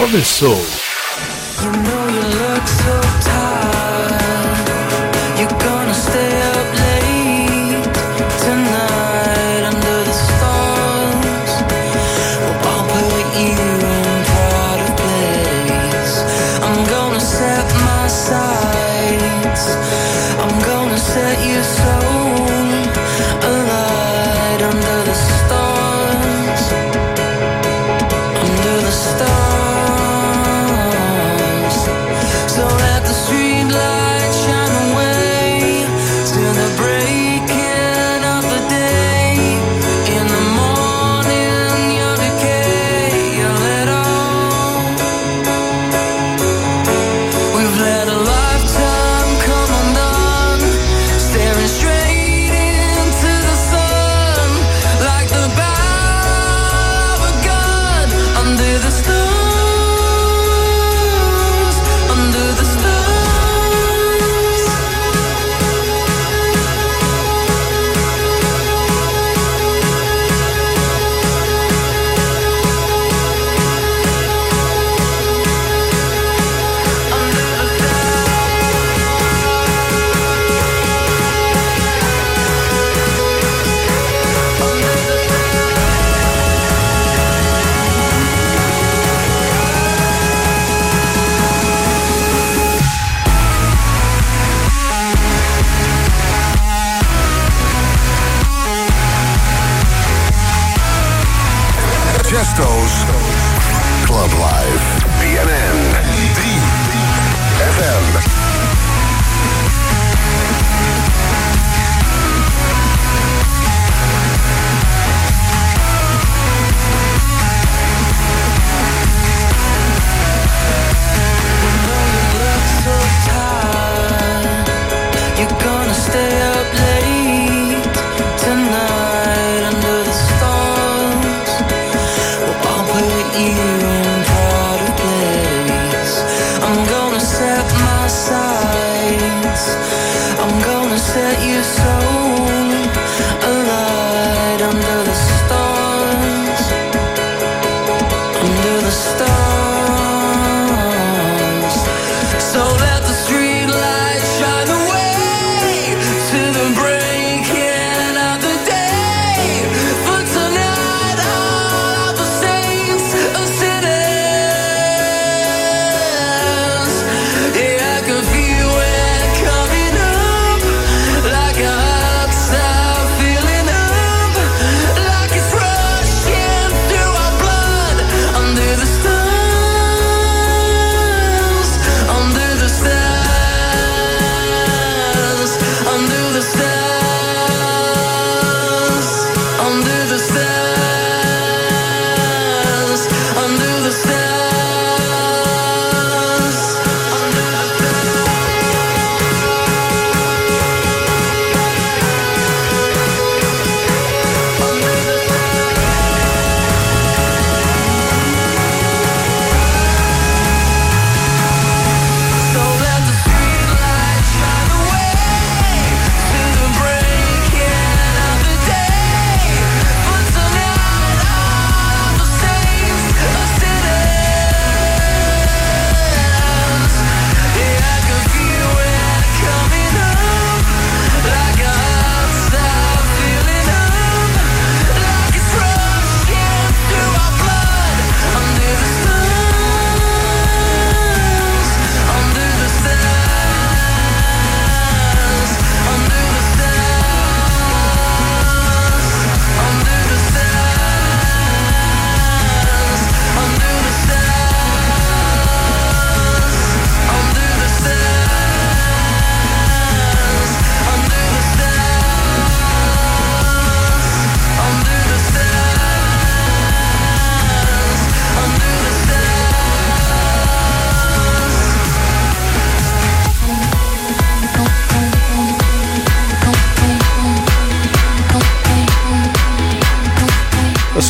começou. Chesto's Club Live. BNN.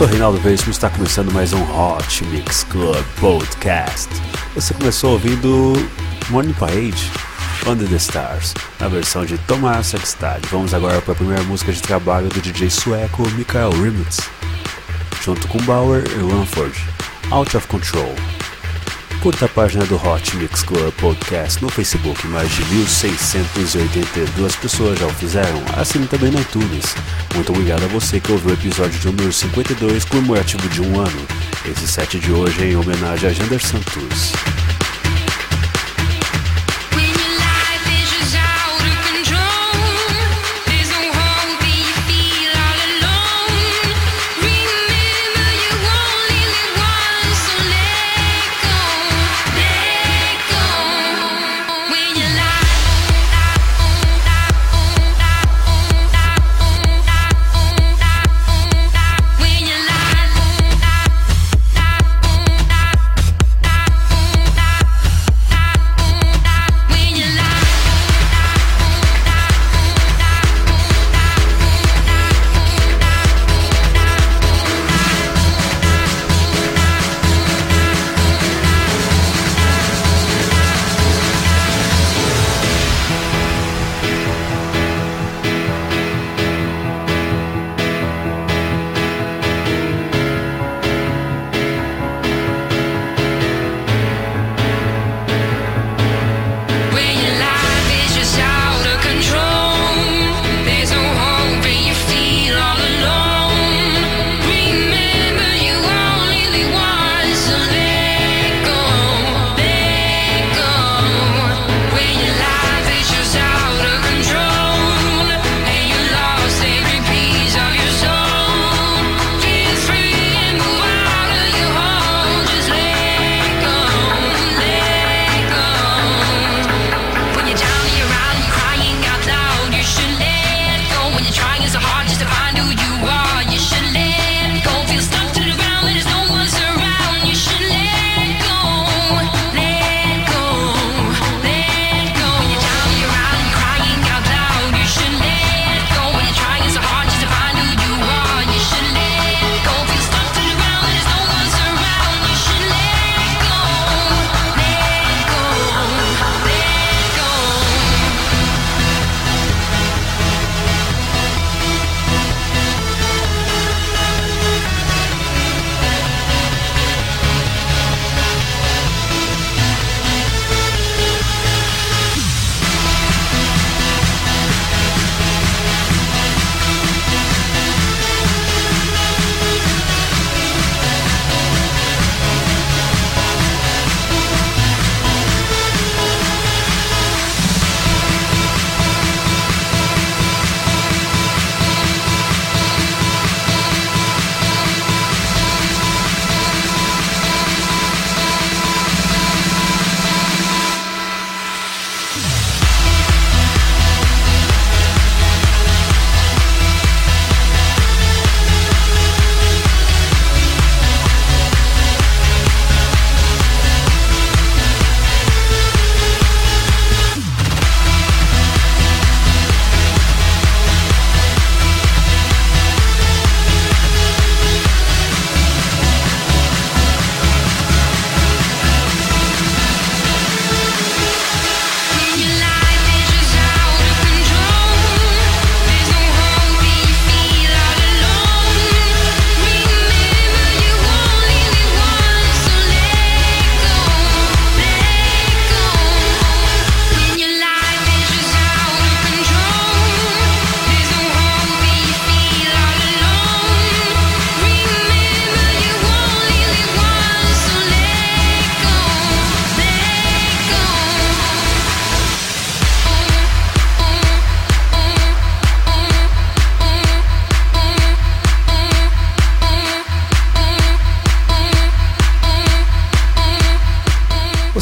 Sou Reinaldo Veríssimo e está começando mais um Hot Mix Club Podcast. Você começou ouvindo Morning Parade, Under the Stars, na versão de Tomás Sextad. Vamos agora para a primeira música de trabalho do DJ sueco Michael Rimitz, junto com Bauer e Runford, Out of Control. Curta a página do Hot Mix Club Podcast no Facebook, mais de 1.682 pessoas já o fizeram. Assine também no iTunes. Muito obrigado a você que ouviu o episódio de número 52 comemorativo de um ano. Esse set de hoje é em homenagem a Jander Santos.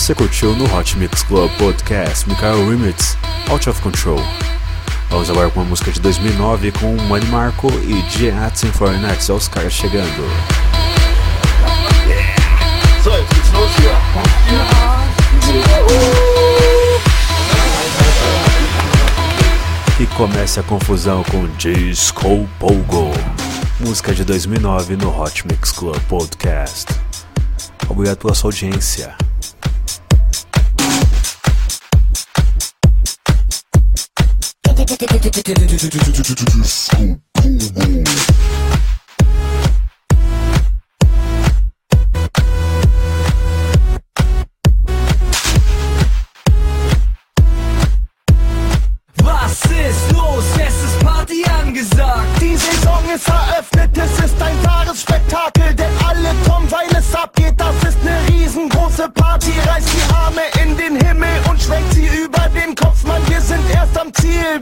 Você curtiu no Hot Mix Club Podcast Michael Rimitz, Out of Control. Vamos agora com uma música de 2009 com Money Marco e Giants and Foreigners, olha os caras chegando. E começa a confusão com Disco Pogo. música de 2009 no Hot Mix Club Podcast. Obrigado pela sua audiência. Disco Guru.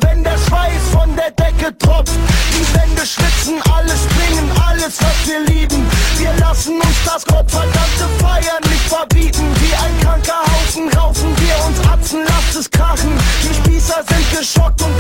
Wenn der Schweiß von der Decke tropft. Die Wände schwitzen, alles bringen, alles, was wir lieben. Wir lassen uns das gottverdammte Feiern nicht verbieten. Wie ein kranker Haufen raufen wir uns Atzen, lasst es krachen. Die Spießer sind geschockt und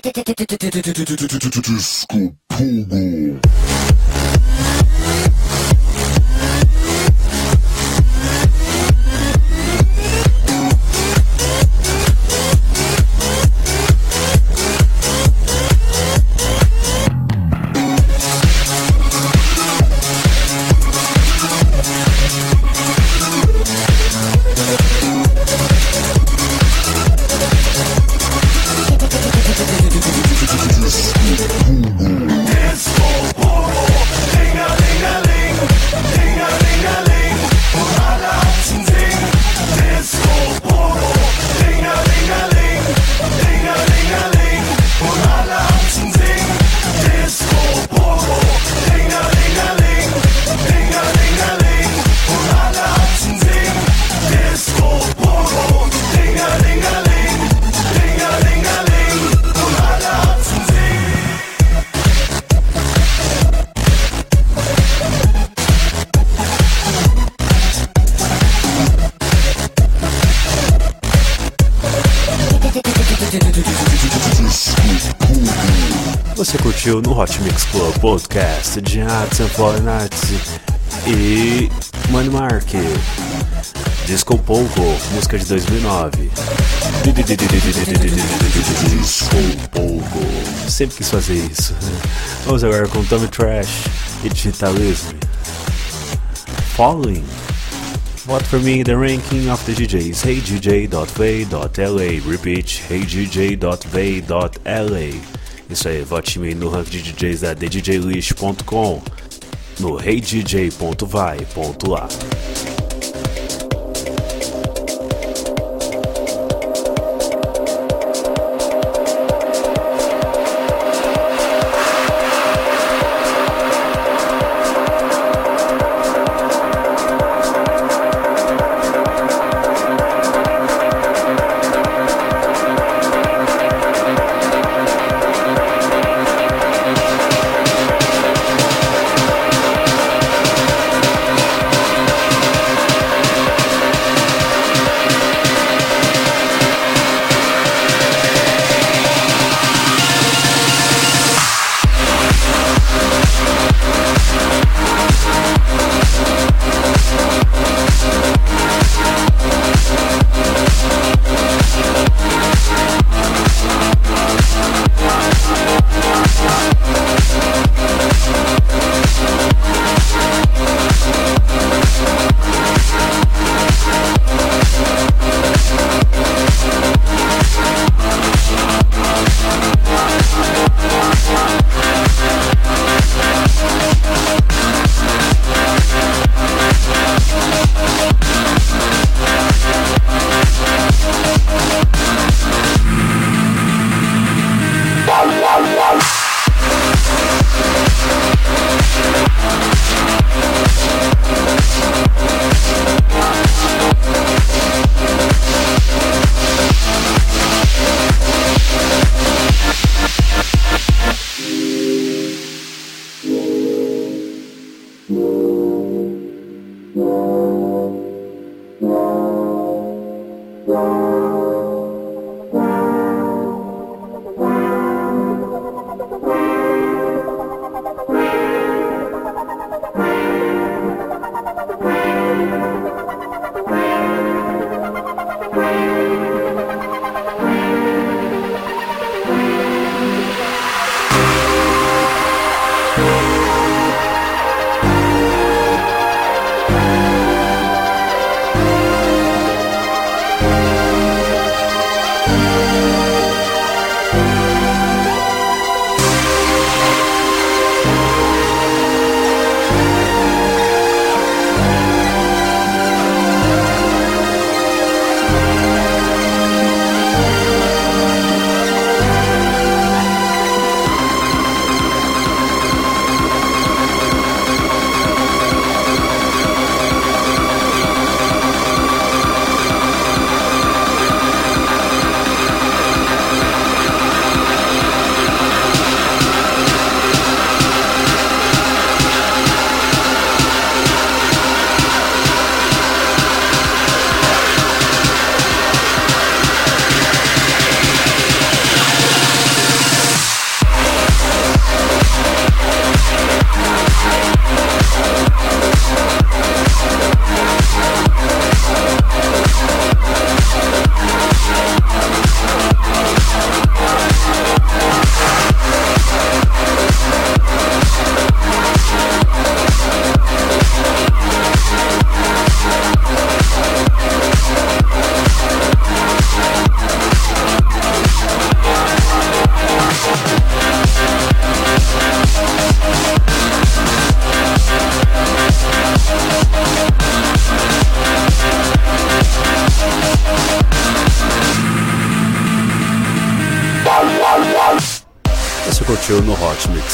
てててててててててててててててて no Hot Mix Club Podcast de Hudson Polinarts e Money Mark. Disco Pogo, música de 2009. Disco Pogo. Sempre quis fazer isso. Vamos agora com Tommy Trash e Digitalism. Following. Vote for me the ranking of the DJs. HeyDJ.va.la. Repeat. HeyDJ.va.la. Isso aí, vote em mim no ranking de DJs da DJList.com. No heydj.vai.lá.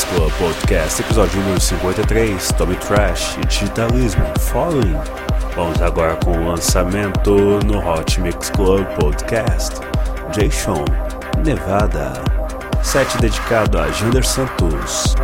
Mix Club Podcast, episódio número 53, Tommy Trash e Digitalismo, Following. Vamos agora com o lançamento no Hot Mix Club Podcast, Jay Sean, Nevada. Set dedicado a Jander Santos.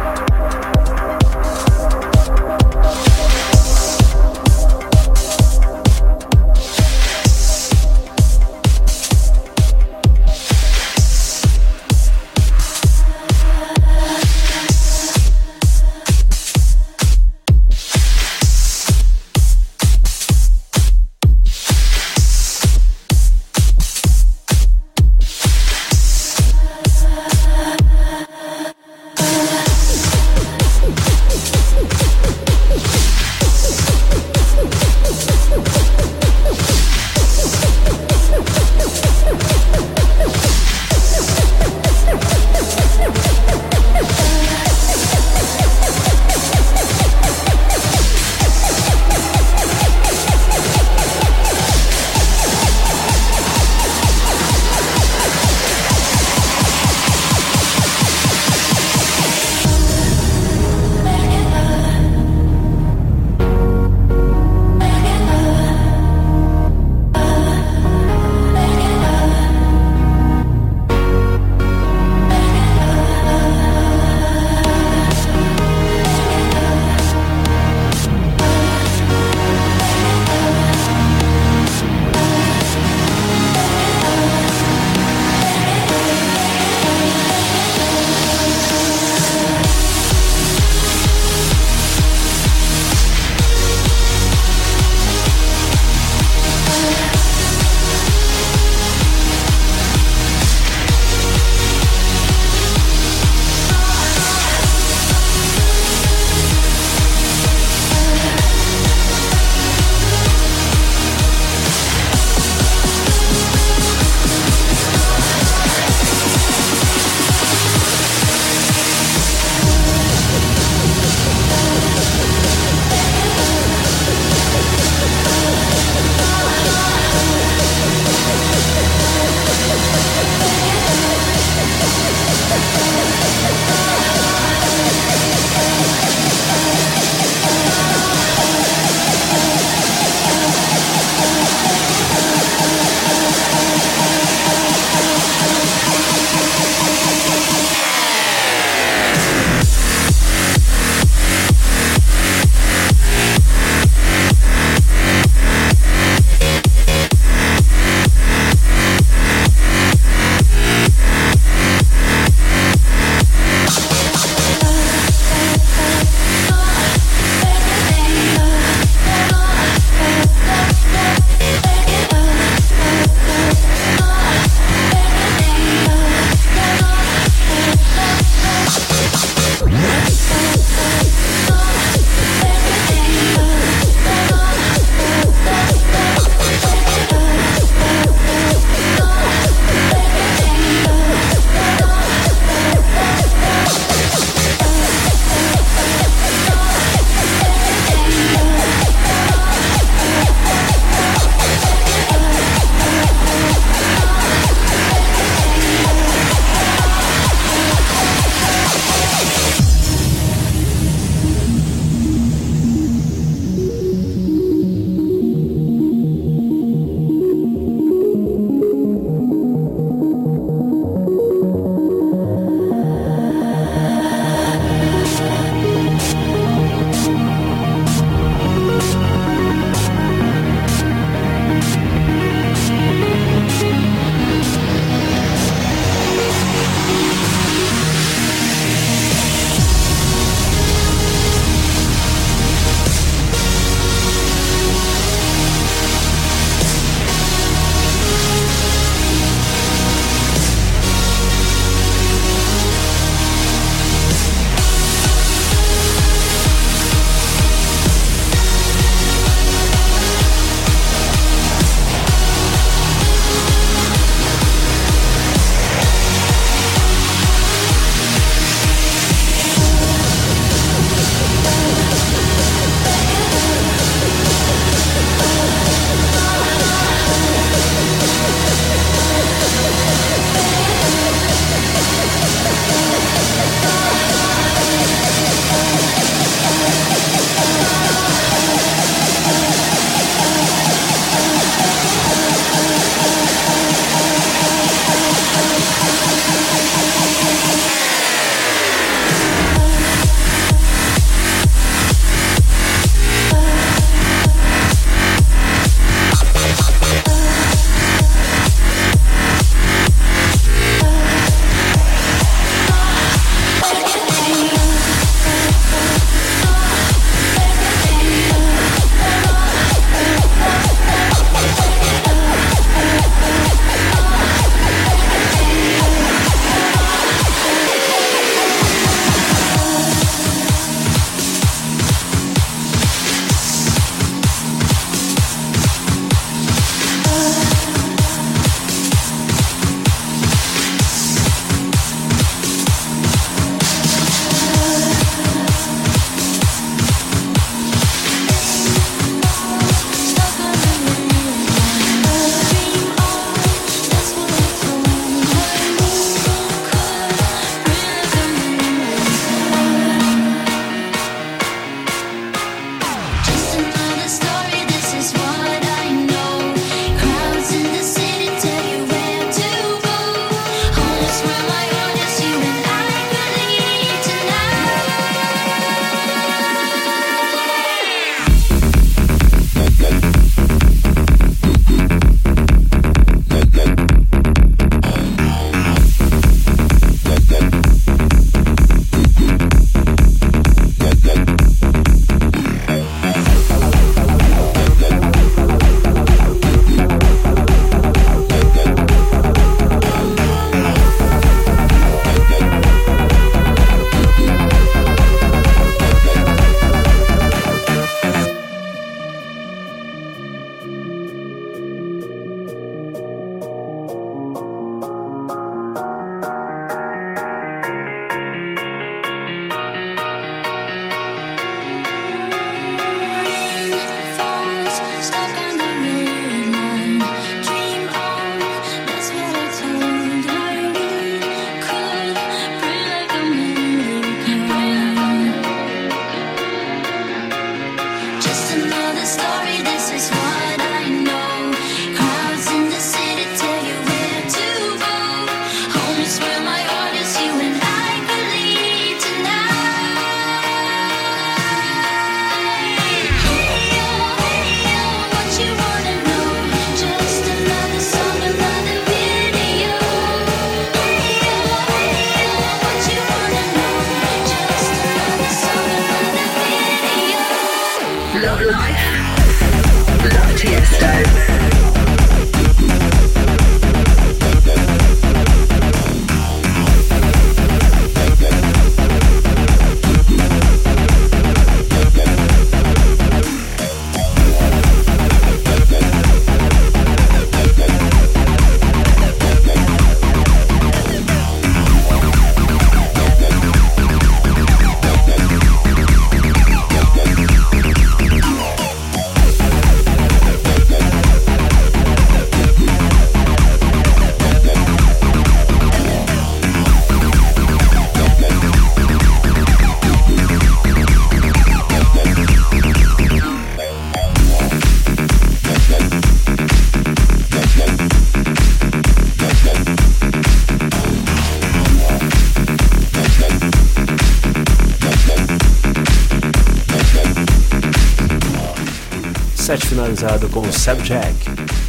Set finalizado com Subjack,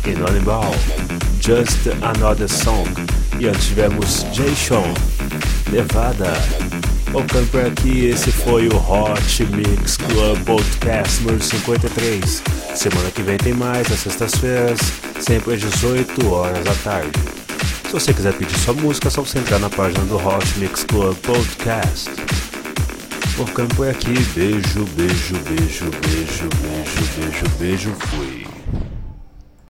Inaudible, Just Another Song e antes tivemos Jay Sean, Nevada. Voltando por aqui, esse foi o Hot Mix Club Podcast número 53. Semana que vem tem mais, às sextas-feiras, sempre às 18 horas da tarde. Se você quiser pedir sua música, é só você entrar na página do Hot Mix Club Podcast. Vou ficando por aqui. Beijo, beijo, beijo, beijo, beijo, beijo, beijo. Fui.